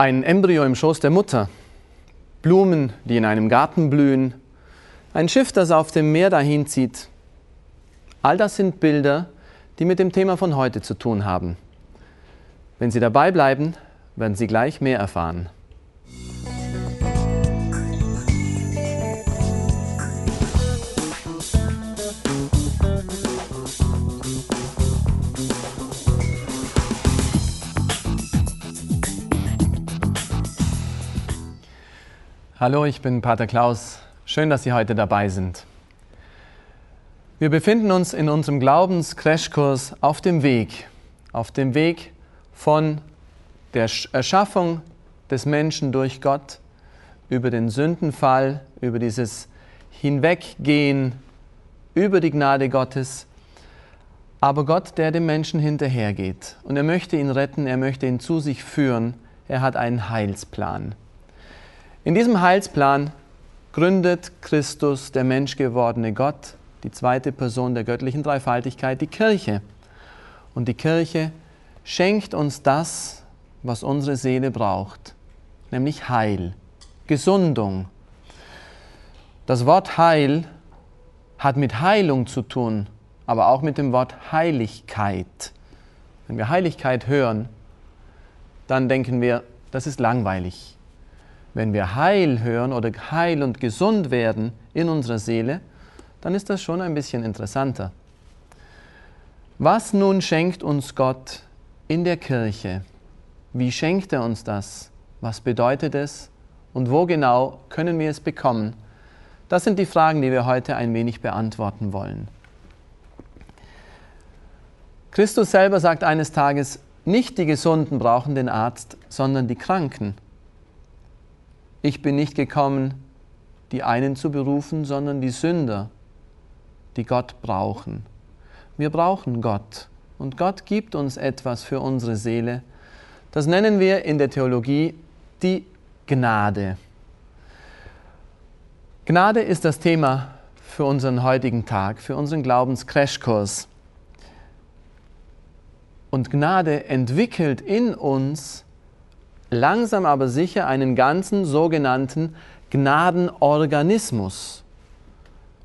Ein Embryo im Schoß der Mutter, Blumen, die in einem Garten blühen, ein Schiff, das auf dem Meer dahinzieht. All das sind Bilder, die mit dem Thema von heute zu tun haben. Wenn Sie dabei bleiben, werden Sie gleich mehr erfahren. Hallo, ich bin Pater Klaus. Schön, dass Sie heute dabei sind. Wir befinden uns in unserem Glaubens-Crashkurs auf dem Weg, auf dem Weg von der Erschaffung des Menschen durch Gott über den Sündenfall, über dieses Hinweggehen, über die Gnade Gottes, aber Gott, der dem Menschen hinterhergeht. Und er möchte ihn retten, er möchte ihn zu sich führen, er hat einen Heilsplan. In diesem Heilsplan gründet Christus, der menschgewordene Gott, die zweite Person der göttlichen Dreifaltigkeit, die Kirche. Und die Kirche schenkt uns das, was unsere Seele braucht, nämlich Heil, Gesundung. Das Wort Heil hat mit Heilung zu tun, aber auch mit dem Wort Heiligkeit. Wenn wir Heiligkeit hören, dann denken wir, das ist langweilig. Wenn wir Heil hören oder heil und gesund werden in unserer Seele, dann ist das schon ein bisschen interessanter. Was nun schenkt uns Gott in der Kirche? Wie schenkt er uns das? Was bedeutet es? Und wo genau können wir es bekommen? Das sind die Fragen, die wir heute ein wenig beantworten wollen. Christus selber sagt eines Tages, nicht die Gesunden brauchen den Arzt, sondern die Kranken. Ich bin nicht gekommen, die einen zu berufen, sondern die Sünder, die Gott brauchen. Wir brauchen Gott und Gott gibt uns etwas für unsere Seele. Das nennen wir in der Theologie die Gnade. Gnade ist das Thema für unseren heutigen Tag, für unseren Glaubens-Crashkurs. Und Gnade entwickelt in uns langsam aber sicher einen ganzen sogenannten Gnadenorganismus.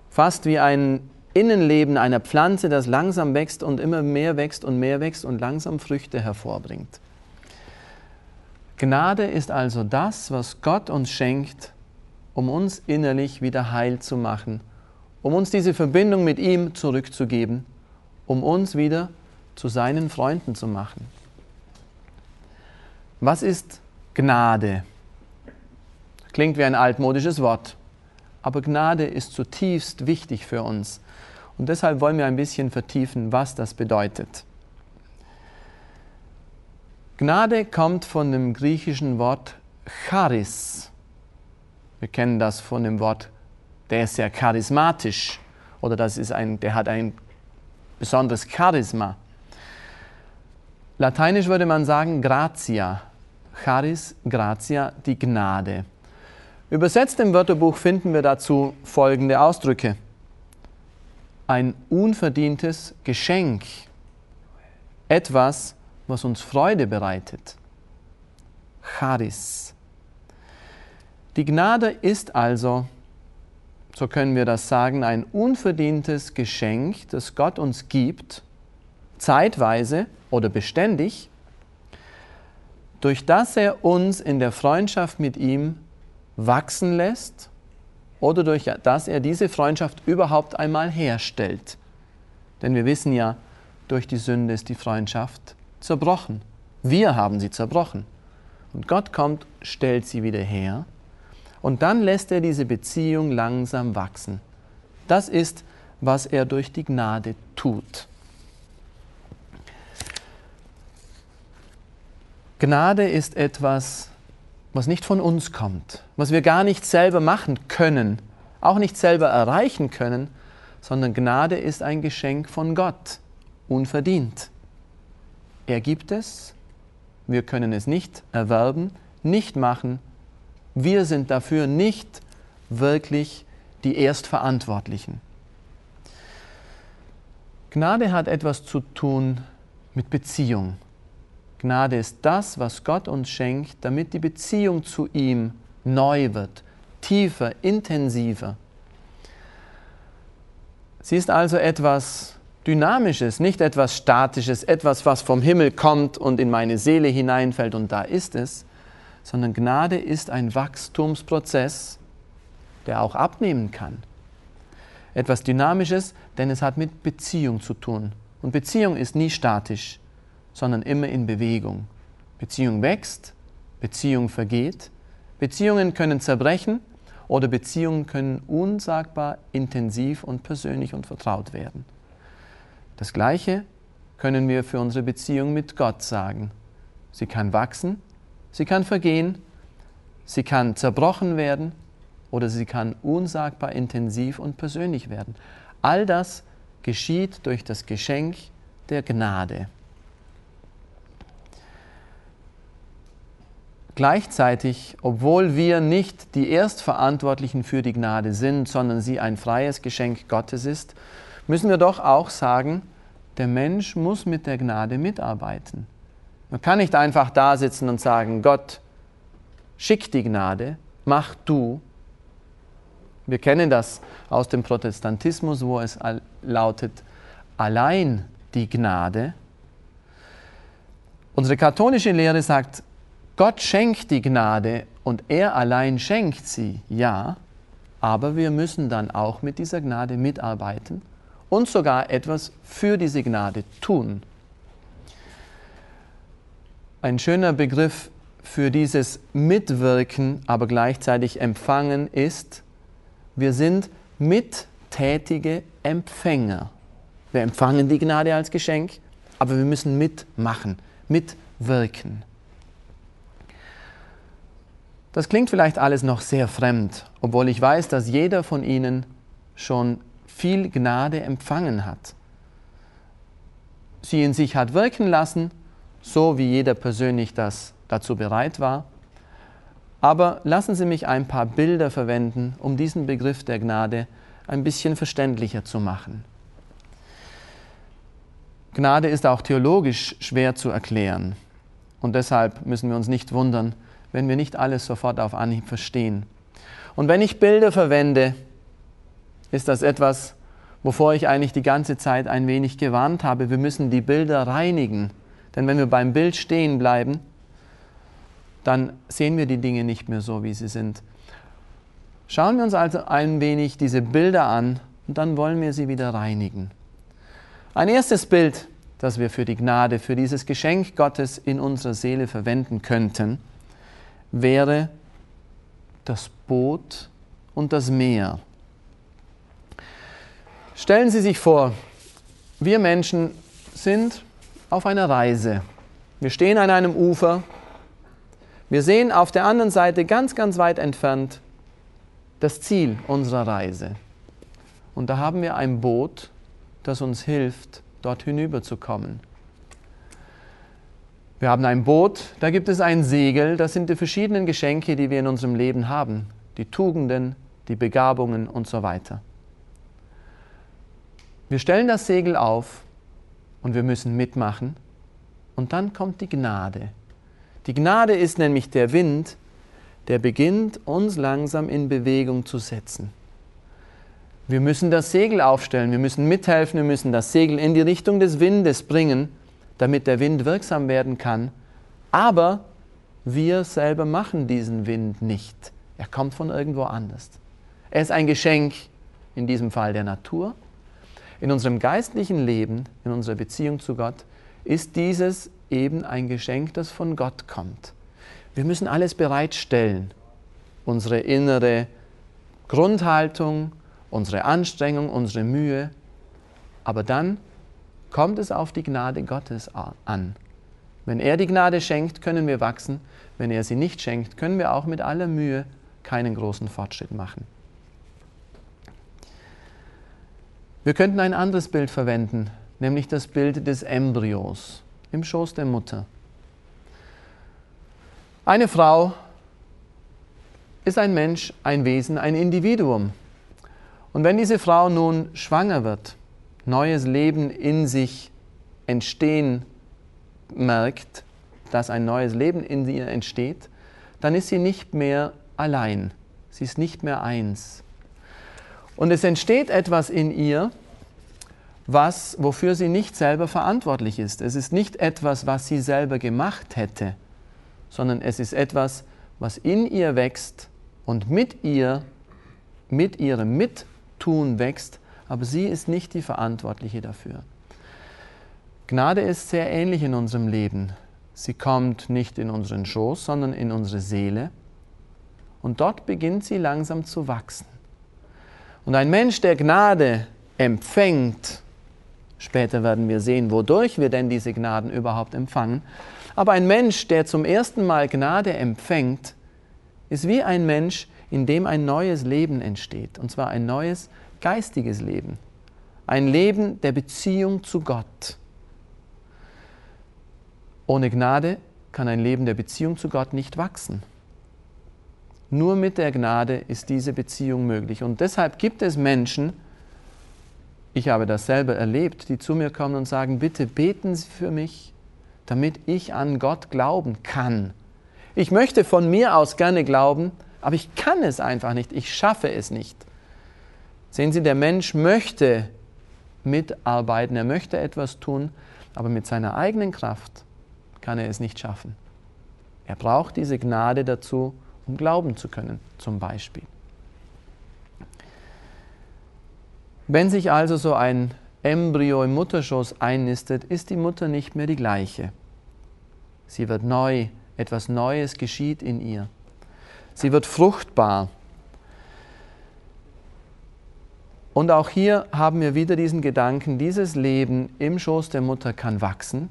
Fast wie ein Innenleben einer Pflanze, das langsam wächst und immer mehr wächst und mehr wächst und langsam Früchte hervorbringt. Gnade ist also das, was Gott uns schenkt, um uns innerlich wieder heil zu machen, um uns diese Verbindung mit ihm zurückzugeben, um uns wieder zu seinen Freunden zu machen. Was ist Gnade? Klingt wie ein altmodisches Wort, aber Gnade ist zutiefst wichtig für uns. Und deshalb wollen wir ein bisschen vertiefen, was das bedeutet. Gnade kommt von dem griechischen Wort charis. Wir kennen das von dem Wort, der ist sehr charismatisch oder das ist ein, der hat ein besonderes Charisma. Lateinisch würde man sagen gratia, Charis Gratia, die Gnade. Übersetzt im Wörterbuch finden wir dazu folgende Ausdrücke. Ein unverdientes Geschenk, etwas, was uns Freude bereitet. Charis. Die Gnade ist also, so können wir das sagen, ein unverdientes Geschenk, das Gott uns gibt, zeitweise oder beständig, durch das er uns in der Freundschaft mit ihm wachsen lässt oder durch das er diese Freundschaft überhaupt einmal herstellt. Denn wir wissen ja, durch die Sünde ist die Freundschaft zerbrochen. Wir haben sie zerbrochen. Und Gott kommt, stellt sie wieder her und dann lässt er diese Beziehung langsam wachsen. Das ist, was er durch die Gnade tut. Gnade ist etwas, was nicht von uns kommt, was wir gar nicht selber machen können, auch nicht selber erreichen können, sondern Gnade ist ein Geschenk von Gott, unverdient. Er gibt es, wir können es nicht erwerben, nicht machen, wir sind dafür nicht wirklich die Erstverantwortlichen. Gnade hat etwas zu tun mit Beziehung, Gnade ist das, was Gott uns schenkt, damit die Beziehung zu ihm neu wird, tiefer, intensiver. Sie ist also etwas Dynamisches, nicht etwas Statisches, etwas, was vom Himmel kommt und in meine Seele hineinfällt und da ist es, sondern Gnade ist ein Wachstumsprozess, der auch abnehmen kann. Etwas Dynamisches, denn es hat mit Beziehung zu tun. Und Beziehung ist nie statisch, sondern immer in Bewegung. Beziehung wächst, Beziehung vergeht, Beziehungen können zerbrechen oder Beziehungen können unsagbar intensiv und persönlich und vertraut werden. Das Gleiche können wir für unsere Beziehung mit Gott sagen. Sie kann wachsen, sie kann vergehen, sie kann zerbrochen werden oder sie kann unsagbar intensiv und persönlich werden. All das geschieht durch das Geschenk der Gnade. Gleichzeitig, obwohl wir nicht die Erstverantwortlichen für die Gnade sind, sondern sie ein freies Geschenk Gottes ist, müssen wir doch auch sagen, der Mensch muss mit der Gnade mitarbeiten. Man kann nicht einfach da sitzen und sagen, Gott, schick die Gnade, mach du. Wir kennen das aus dem Protestantismus, wo es lautet, allein die Gnade. Unsere katholische Lehre sagt, Gott schenkt die Gnade und er allein schenkt sie, ja, aber wir müssen dann auch mit dieser Gnade mitarbeiten und sogar etwas für diese Gnade tun. Ein schöner Begriff für dieses Mitwirken, aber gleichzeitig Empfangen ist, wir sind mittätige Empfänger. Wir empfangen die Gnade als Geschenk, aber wir müssen mitmachen, mitwirken. Das klingt vielleicht alles noch sehr fremd, obwohl ich weiß, dass jeder von Ihnen schon viel Gnade empfangen hat. Sie in sich hat wirken lassen, so wie jeder persönlich das dazu bereit war. Aber lassen Sie mich ein paar Bilder verwenden, um diesen Begriff der Gnade ein bisschen verständlicher zu machen. Gnade ist auch theologisch schwer zu erklären. Und deshalb müssen wir uns nicht wundern, wenn wir nicht alles sofort auf Anhieb verstehen. Und wenn ich Bilder verwende, ist das etwas, wovor ich eigentlich die ganze Zeit ein wenig gewarnt habe. Wir müssen die Bilder reinigen. Denn wenn wir beim Bild stehen bleiben, dann sehen wir die Dinge nicht mehr so, wie sie sind. Schauen wir uns also ein wenig diese Bilder an und dann wollen wir sie wieder reinigen. Ein erstes Bild, das wir für die Gnade, für dieses Geschenk Gottes in unserer Seele verwenden könnten, wäre das Boot und das Meer. Stellen Sie sich vor, wir Menschen sind auf einer Reise. Wir stehen an einem Ufer. Wir sehen auf der anderen Seite ganz, ganz weit entfernt das Ziel unserer Reise. Und da haben wir ein Boot, das uns hilft, dort hinüberzukommen. Wir haben ein Boot, da gibt es ein Segel, das sind die verschiedenen Geschenke, die wir in unserem Leben haben, die Tugenden, die Begabungen und so weiter. Wir stellen das Segel auf und wir müssen mitmachen und dann kommt die Gnade. Die Gnade ist nämlich der Wind, der beginnt uns langsam in Bewegung zu setzen. Wir müssen das Segel aufstellen, wir müssen mithelfen, wir müssen das Segel in die Richtung des Windes bringen damit der Wind wirksam werden kann. Aber wir selber machen diesen Wind nicht. Er kommt von irgendwo anders. Er ist ein Geschenk, in diesem Fall der Natur. In unserem geistlichen Leben, in unserer Beziehung zu Gott, ist dieses eben ein Geschenk, das von Gott kommt. Wir müssen alles bereitstellen. Unsere innere Grundhaltung, unsere Anstrengung, unsere Mühe. Aber dann kommt es auf die Gnade Gottes an. Wenn er die Gnade schenkt, können wir wachsen. Wenn er sie nicht schenkt, können wir auch mit aller Mühe keinen großen Fortschritt machen. Wir könnten ein anderes Bild verwenden, nämlich das Bild des Embryos im Schoß der Mutter. Eine Frau ist ein Mensch, ein Wesen, ein Individuum. Und wenn diese Frau nun schwanger wird, neues Leben in sich entstehen merkt, dass ein neues Leben in ihr entsteht, dann ist sie nicht mehr allein. Sie ist nicht mehr eins. Und es entsteht etwas in ihr, was, wofür sie nicht selber verantwortlich ist. Es ist nicht etwas, was sie selber gemacht hätte, sondern es ist etwas, was in ihr wächst und mit ihr, mit ihrem Mittun wächst, aber sie ist nicht die Verantwortliche dafür. Gnade ist sehr ähnlich in unserem Leben. Sie kommt nicht in unseren Schoß, sondern in unsere Seele. Und dort beginnt sie langsam zu wachsen. Und ein Mensch, der Gnade empfängt, später werden wir sehen, wodurch wir denn diese Gnaden überhaupt empfangen, aber ein Mensch, der zum ersten Mal Gnade empfängt, ist wie ein Mensch, in dem ein neues Leben entsteht, und zwar ein neues geistiges Leben, ein Leben der Beziehung zu Gott. Ohne Gnade kann ein Leben der Beziehung zu Gott nicht wachsen. Nur mit der Gnade ist diese Beziehung möglich. Und deshalb gibt es Menschen, ich habe das selber erlebt, die zu mir kommen und sagen, bitte beten Sie für mich, damit ich an Gott glauben kann. Ich möchte von mir aus gerne glauben, aber ich kann es einfach nicht, ich schaffe es nicht. Sehen Sie, der Mensch möchte mitarbeiten, er möchte etwas tun, aber mit seiner eigenen Kraft kann er es nicht schaffen. Er braucht diese Gnade dazu, um glauben zu können, zum Beispiel. Wenn sich also so ein Embryo im Mutterschoß einnistet, ist die Mutter nicht mehr die gleiche. Sie wird neu, etwas Neues geschieht in ihr. Sie wird fruchtbar. Und auch hier haben wir wieder diesen Gedanken, dieses Leben im Schoß der Mutter kann wachsen.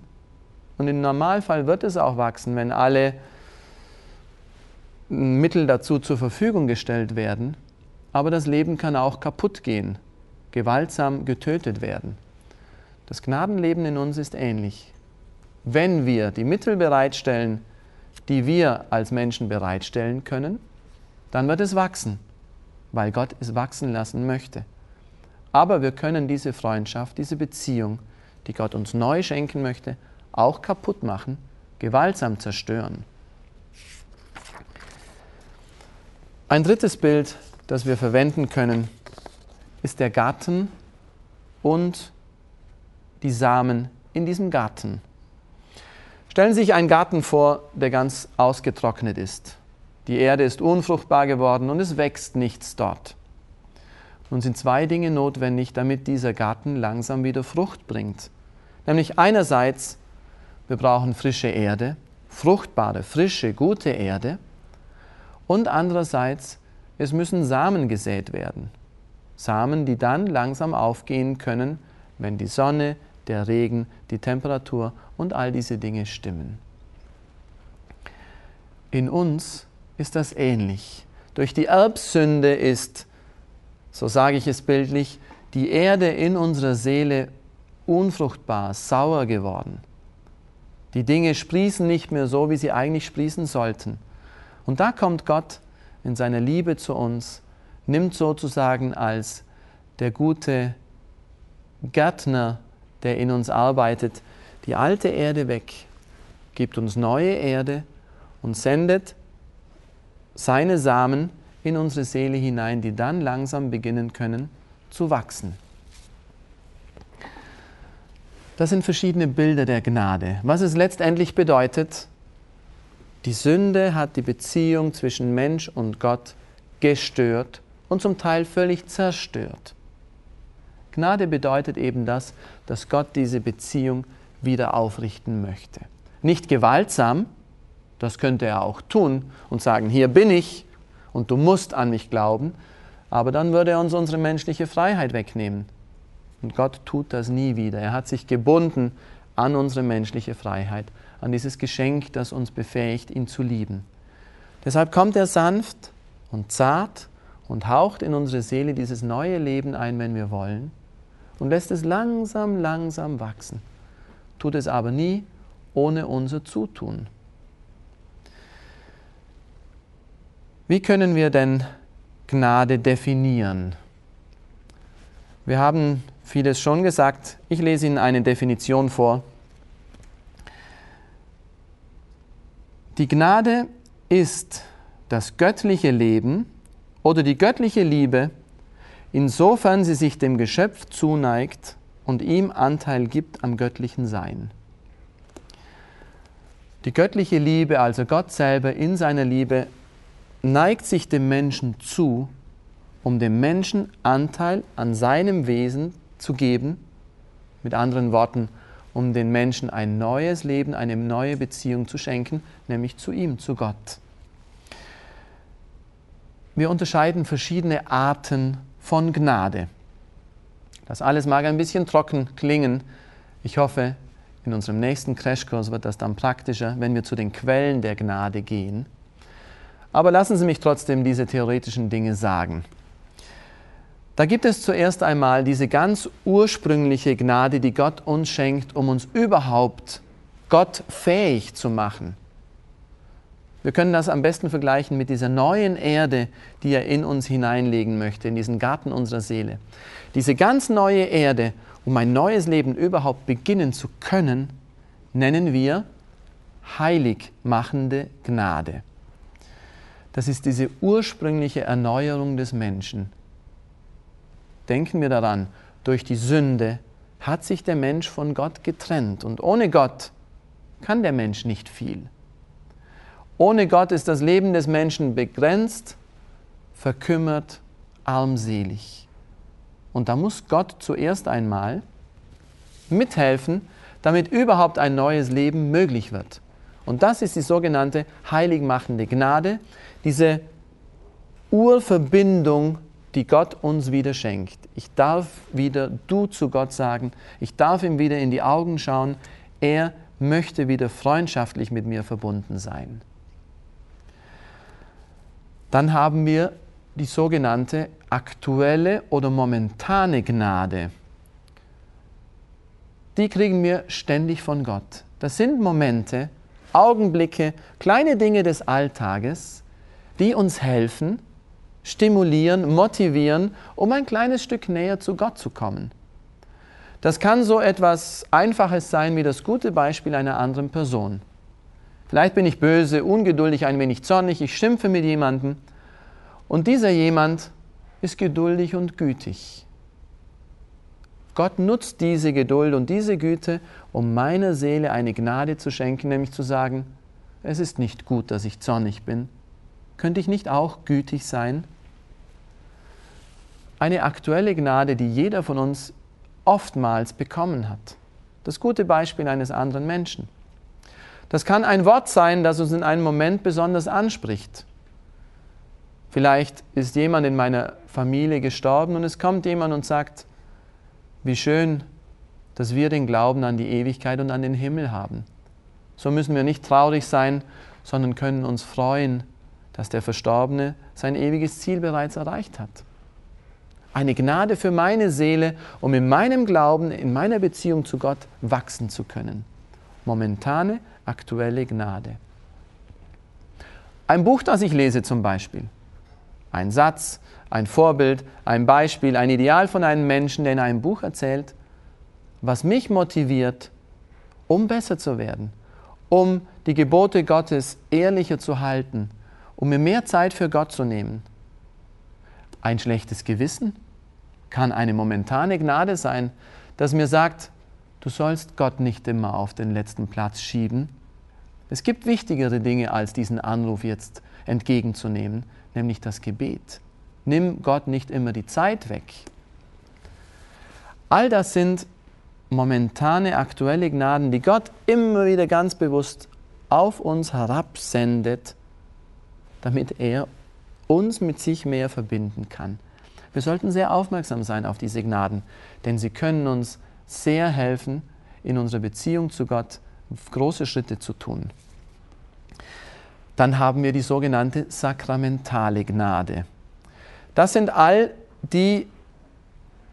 Und im Normalfall wird es auch wachsen, wenn alle Mittel dazu zur Verfügung gestellt werden. Aber das Leben kann auch kaputt gehen, gewaltsam getötet werden. Das Gnadenleben in uns ist ähnlich. Wenn wir die Mittel bereitstellen, die wir als Menschen bereitstellen können, dann wird es wachsen, weil Gott es wachsen lassen möchte. Aber wir können diese Freundschaft, diese Beziehung, die Gott uns neu schenken möchte, auch kaputt machen, gewaltsam zerstören. Ein drittes Bild, das wir verwenden können, ist der Garten und die Samen in diesem Garten. Stellen Sie sich einen Garten vor, der ganz ausgetrocknet ist. Die Erde ist unfruchtbar geworden und es wächst nichts dort. Nun sind zwei Dinge notwendig, damit dieser Garten langsam wieder Frucht bringt. Nämlich einerseits, wir brauchen frische Erde, fruchtbare, frische, gute Erde. Und andererseits, es müssen Samen gesät werden. Samen, die dann langsam aufgehen können, wenn die Sonne, der Regen, die Temperatur und all diese Dinge stimmen. In uns ist das ähnlich. Durch die Erbsünde ist, so sage ich es bildlich, die Erde in unserer Seele unfruchtbar, sauer geworden. Die Dinge sprießen nicht mehr so, wie sie eigentlich sprießen sollten. Und da kommt Gott in seiner Liebe zu uns, nimmt sozusagen als der gute Gärtner, der in uns arbeitet, die alte Erde weg, gibt uns neue Erde und sendet seine Samen in unsere Seele hinein, die dann langsam beginnen können zu wachsen. Das sind verschiedene Bilder der Gnade. Was es letztendlich bedeutet, die Sünde hat die Beziehung zwischen Mensch und Gott gestört und zum Teil völlig zerstört. Gnade bedeutet eben das, dass Gott diese Beziehung wieder aufrichten möchte. Nicht gewaltsam, das könnte er auch tun und sagen, hier bin ich und du musst an mich glauben, aber dann würde er uns unsere menschliche Freiheit wegnehmen. Und Gott tut das nie wieder. Er hat sich gebunden an unsere menschliche Freiheit an dieses Geschenk, das uns befähigt, ihn zu lieben. Deshalb kommt er sanft und zart und haucht in unsere Seele dieses neue Leben ein, wenn wir wollen, und lässt es langsam, langsam wachsen, tut es aber nie ohne unser Zutun. Wie können wir denn Gnade definieren? Wir haben vieles schon gesagt. Ich lese Ihnen eine Definition vor. Die Gnade ist das göttliche Leben oder die göttliche Liebe, insofern sie sich dem Geschöpf zuneigt und ihm Anteil gibt am göttlichen Sein. Die göttliche Liebe, also Gott selber in seiner Liebe, neigt sich dem Menschen zu, um dem Menschen Anteil an seinem Wesen zu geben, mit anderen Worten, um den Menschen ein neues Leben, eine neue Beziehung zu schenken, nämlich zu ihm, zu Gott. Wir unterscheiden verschiedene Arten von Gnade. Das alles mag ein bisschen trocken klingen. Ich hoffe, in unserem nächsten Crashkurs wird das dann praktischer, wenn wir zu den Quellen der Gnade gehen. Aber lassen Sie mich trotzdem diese theoretischen Dinge sagen. Da gibt es zuerst einmal diese ganz ursprüngliche Gnade, die Gott uns schenkt, um uns überhaupt Gott fähig zu machen. Wir können das am besten vergleichen mit dieser neuen Erde, die er in uns hineinlegen möchte, in diesen Garten unserer Seele. Diese ganz neue Erde, um ein neues Leben überhaupt beginnen zu können, nennen wir heilig machende Gnade. Das ist diese ursprüngliche Erneuerung des Menschen. Denken wir daran, durch die Sünde hat sich der Mensch von Gott getrennt und ohne Gott kann der Mensch nicht viel. Ohne Gott ist das Leben des Menschen begrenzt, verkümmert, armselig. Und da muss Gott zuerst einmal mithelfen, damit überhaupt ein neues Leben möglich wird. Und das ist die sogenannte heiligmachende Gnade, diese Urverbindung, die Gott uns wieder schenkt. Ich darf wieder du zu Gott sagen, ich darf ihm wieder in die Augen schauen, er möchte wieder freundschaftlich mit mir verbunden sein. Dann haben wir die sogenannte aktuelle oder momentane Gnade. Die kriegen wir ständig von Gott. Das sind Momente, Augenblicke, kleine Dinge des Alltages, die uns helfen, stimulieren, motivieren, um ein kleines Stück näher zu Gott zu kommen. Das kann so etwas Einfaches sein wie das gute Beispiel einer anderen Person. Vielleicht bin ich böse, ungeduldig, ein wenig zornig, ich schimpfe mit jemandem und dieser jemand ist geduldig und gütig. Gott nutzt diese Geduld und diese Güte, um meiner Seele eine Gnade zu schenken, nämlich zu sagen, es ist nicht gut, dass ich zornig bin. Könnte ich nicht auch gütig sein? Eine aktuelle Gnade, die jeder von uns oftmals bekommen hat. Das gute Beispiel eines anderen Menschen. Das kann ein Wort sein, das uns in einem Moment besonders anspricht. Vielleicht ist jemand in meiner Familie gestorben und es kommt jemand und sagt, wie schön, dass wir den Glauben an die Ewigkeit und an den Himmel haben. So müssen wir nicht traurig sein, sondern können uns freuen, dass der Verstorbene sein ewiges Ziel bereits erreicht hat. Eine Gnade für meine Seele, um in meinem Glauben, in meiner Beziehung zu Gott wachsen zu können. Momentane, aktuelle Gnade. Ein Buch, das ich lese zum Beispiel. Ein Satz, ein Vorbild, ein Beispiel, ein Ideal von einem Menschen, der in einem Buch erzählt, was mich motiviert, um besser zu werden, um die Gebote Gottes ehrlicher zu halten, um mir mehr Zeit für Gott zu nehmen. Ein schlechtes Gewissen kann eine momentane Gnade sein, das mir sagt, du sollst Gott nicht immer auf den letzten Platz schieben. Es gibt wichtigere Dinge, als diesen Anruf jetzt entgegenzunehmen nämlich das Gebet. Nimm Gott nicht immer die Zeit weg. All das sind momentane, aktuelle Gnaden, die Gott immer wieder ganz bewusst auf uns herabsendet, damit er uns mit sich mehr verbinden kann. Wir sollten sehr aufmerksam sein auf diese Gnaden, denn sie können uns sehr helfen, in unserer Beziehung zu Gott große Schritte zu tun. Dann haben wir die sogenannte sakramentale Gnade. Das sind all die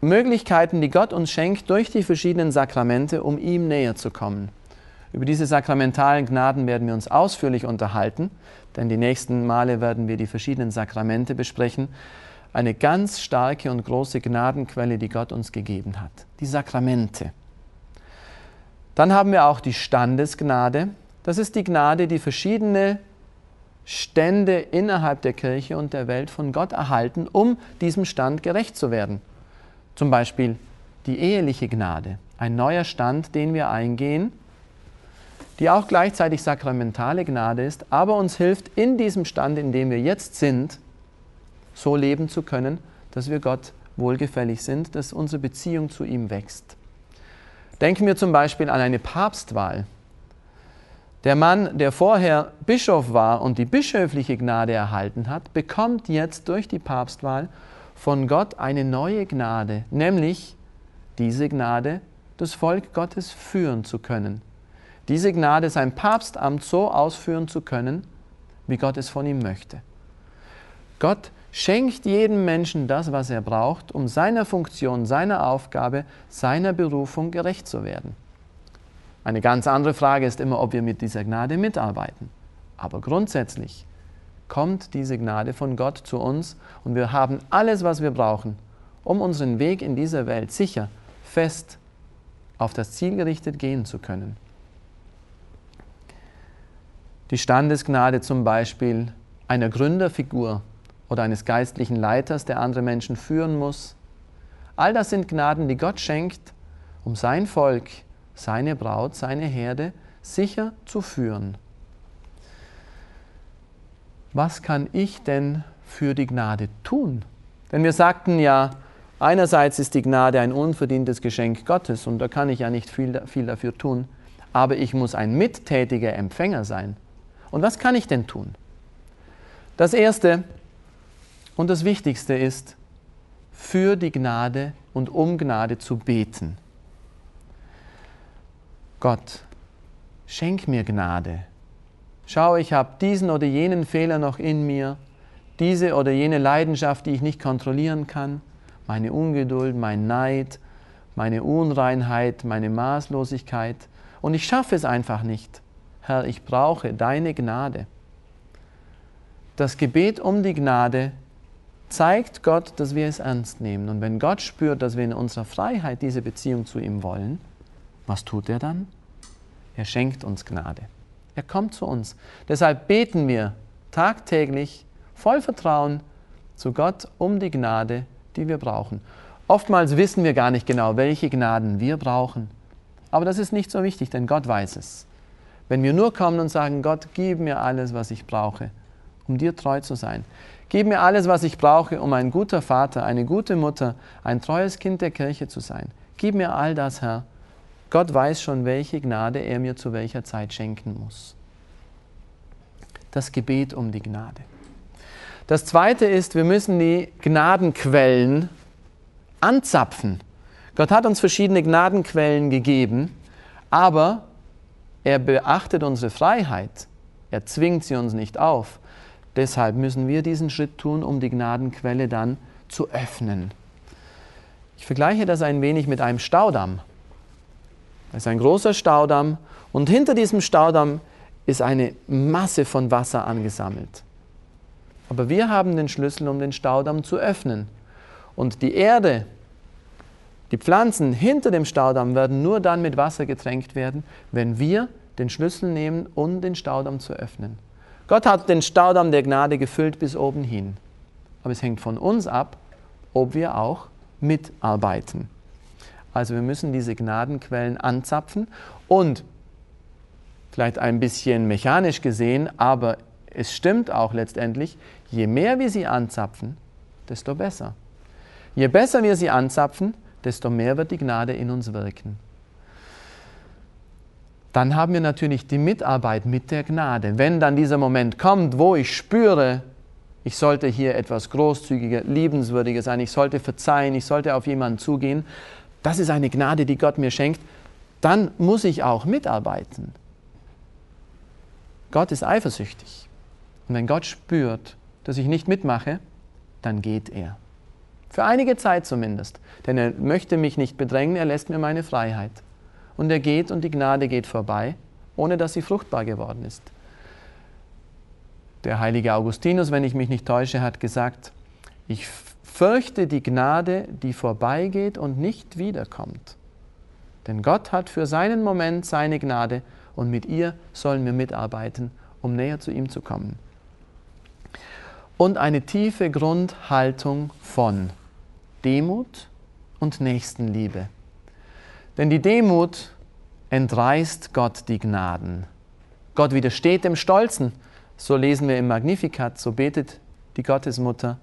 Möglichkeiten, die Gott uns schenkt durch die verschiedenen Sakramente, um ihm näher zu kommen. Über diese sakramentalen Gnaden werden wir uns ausführlich unterhalten, denn die nächsten Male werden wir die verschiedenen Sakramente besprechen. Eine ganz starke und große Gnadenquelle, die Gott uns gegeben hat. Die Sakramente. Dann haben wir auch die Standesgnade. Das ist die Gnade, die verschiedene Stände innerhalb der Kirche und der Welt von Gott erhalten, um diesem Stand gerecht zu werden. Zum Beispiel die eheliche Gnade, ein neuer Stand, den wir eingehen, die auch gleichzeitig sakramentale Gnade ist, aber uns hilft, in diesem Stand, in dem wir jetzt sind, so leben zu können, dass wir Gott wohlgefällig sind, dass unsere Beziehung zu ihm wächst. Denken wir zum Beispiel an eine Papstwahl. Der Mann, der vorher Bischof war und die bischöfliche Gnade erhalten hat, bekommt jetzt durch die Papstwahl von Gott eine neue Gnade, nämlich diese Gnade, das Volk Gottes führen zu können. Diese Gnade, sein Papstamt so ausführen zu können, wie Gott es von ihm möchte. Gott schenkt jedem Menschen das, was er braucht, um seiner Funktion, seiner Aufgabe, seiner Berufung gerecht zu werden. Eine ganz andere Frage ist immer, ob wir mit dieser Gnade mitarbeiten. Aber grundsätzlich kommt diese Gnade von Gott zu uns und wir haben alles, was wir brauchen, um unseren Weg in dieser Welt sicher, fest auf das Ziel gerichtet gehen zu können. Die Standesgnade zum Beispiel einer Gründerfigur oder eines geistlichen Leiters, der andere Menschen führen muss. All das sind Gnaden, die Gott schenkt, um sein Volk seine Braut, seine Herde sicher zu führen. Was kann ich denn für die Gnade tun? Denn wir sagten ja, einerseits ist die Gnade ein unverdientes Geschenk Gottes und da kann ich ja nicht viel, viel dafür tun, aber ich muss ein mittätiger Empfänger sein. Und was kann ich denn tun? Das Erste und das Wichtigste ist, für die Gnade und um Gnade zu beten. Gott, schenk mir Gnade. Schau, ich habe diesen oder jenen Fehler noch in mir, diese oder jene Leidenschaft, die ich nicht kontrollieren kann, meine Ungeduld, mein Neid, meine Unreinheit, meine Maßlosigkeit, und ich schaffe es einfach nicht. Herr, ich brauche deine Gnade. Das Gebet um die Gnade zeigt Gott, dass wir es ernst nehmen. Und wenn Gott spürt, dass wir in unserer Freiheit diese Beziehung zu ihm wollen, was tut er dann? Er schenkt uns Gnade. Er kommt zu uns. Deshalb beten wir tagtäglich voll Vertrauen zu Gott um die Gnade, die wir brauchen. Oftmals wissen wir gar nicht genau, welche Gnaden wir brauchen. Aber das ist nicht so wichtig, denn Gott weiß es. Wenn wir nur kommen und sagen, Gott, gib mir alles, was ich brauche, um dir treu zu sein. Gib mir alles, was ich brauche, um ein guter Vater, eine gute Mutter, ein treues Kind der Kirche zu sein. Gib mir all das, Herr, Gott weiß schon, welche Gnade er mir zu welcher Zeit schenken muss. Das Gebet um die Gnade. Das Zweite ist, wir müssen die Gnadenquellen anzapfen. Gott hat uns verschiedene Gnadenquellen gegeben, aber er beachtet unsere Freiheit. Er zwingt sie uns nicht auf. Deshalb müssen wir diesen Schritt tun, um die Gnadenquelle dann zu öffnen. Ich vergleiche das ein wenig mit einem Staudamm. Das ist ein großer Staudamm und hinter diesem Staudamm ist eine Masse von Wasser angesammelt. Aber wir haben den Schlüssel, um den Staudamm zu öffnen. Und die Erde, die Pflanzen hinter dem Staudamm werden nur dann mit Wasser getränkt werden, wenn wir den Schlüssel nehmen, um den Staudamm zu öffnen. Gott hat den Staudamm der Gnade gefüllt bis oben hin. Aber es hängt von uns ab, ob wir auch mitarbeiten. Also wir müssen diese Gnadenquellen anzapfen und vielleicht ein bisschen mechanisch gesehen, aber es stimmt auch letztendlich, je mehr wir sie anzapfen, desto besser. Je besser wir sie anzapfen, desto mehr wird die Gnade in uns wirken. Dann haben wir natürlich die Mitarbeit mit der Gnade. Wenn dann dieser Moment kommt, wo ich spüre, ich sollte hier etwas großzügiger, liebenswürdiger sein, ich sollte verzeihen, ich sollte auf jemanden zugehen, das ist eine Gnade, die Gott mir schenkt, dann muss ich auch mitarbeiten. Gott ist eifersüchtig. Und wenn Gott spürt, dass ich nicht mitmache, dann geht er. Für einige Zeit zumindest. Denn er möchte mich nicht bedrängen, er lässt mir meine Freiheit. Und er geht und die Gnade geht vorbei, ohne dass sie fruchtbar geworden ist. Der heilige Augustinus, wenn ich mich nicht täusche, hat gesagt, ich Fürchte die Gnade, die vorbeigeht und nicht wiederkommt. Denn Gott hat für seinen Moment seine Gnade und mit ihr sollen wir mitarbeiten, um näher zu ihm zu kommen. Und eine tiefe Grundhaltung von Demut und Nächstenliebe. Denn die Demut entreißt Gott die Gnaden. Gott widersteht dem Stolzen, so lesen wir im Magnificat, so betet die Gottesmutter,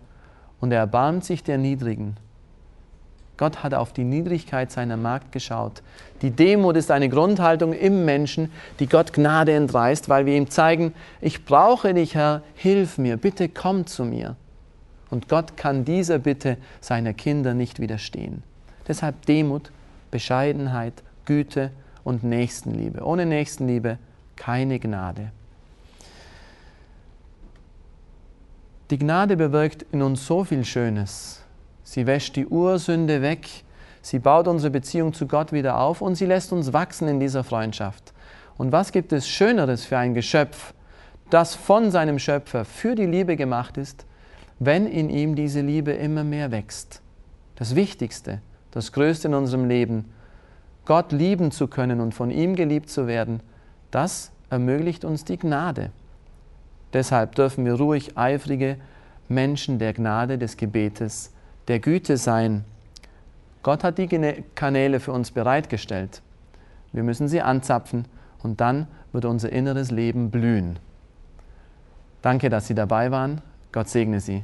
und er erbarmt sich der Niedrigen. Gott hat auf die Niedrigkeit seiner Magd geschaut. Die Demut ist eine Grundhaltung im Menschen, die Gott Gnade entreißt, weil wir ihm zeigen, ich brauche dich, Herr, hilf mir, bitte komm zu mir. Und Gott kann dieser Bitte seiner Kinder nicht widerstehen. Deshalb Demut, Bescheidenheit, Güte und Nächstenliebe. Ohne Nächstenliebe keine Gnade. Die Gnade bewirkt in uns so viel Schönes. Sie wäscht die Ursünde weg, sie baut unsere Beziehung zu Gott wieder auf und sie lässt uns wachsen in dieser Freundschaft. Und was gibt es Schöneres für ein Geschöpf, das von seinem Schöpfer für die Liebe gemacht ist, wenn in ihm diese Liebe immer mehr wächst? Das Wichtigste, das Größte in unserem Leben, Gott lieben zu können und von ihm geliebt zu werden, das ermöglicht uns die Gnade. Deshalb dürfen wir ruhig eifrige Menschen der Gnade, des Gebetes, der Güte sein. Gott hat die Kanäle für uns bereitgestellt. Wir müssen sie anzapfen und dann wird unser inneres Leben blühen. Danke, dass Sie dabei waren. Gott segne Sie.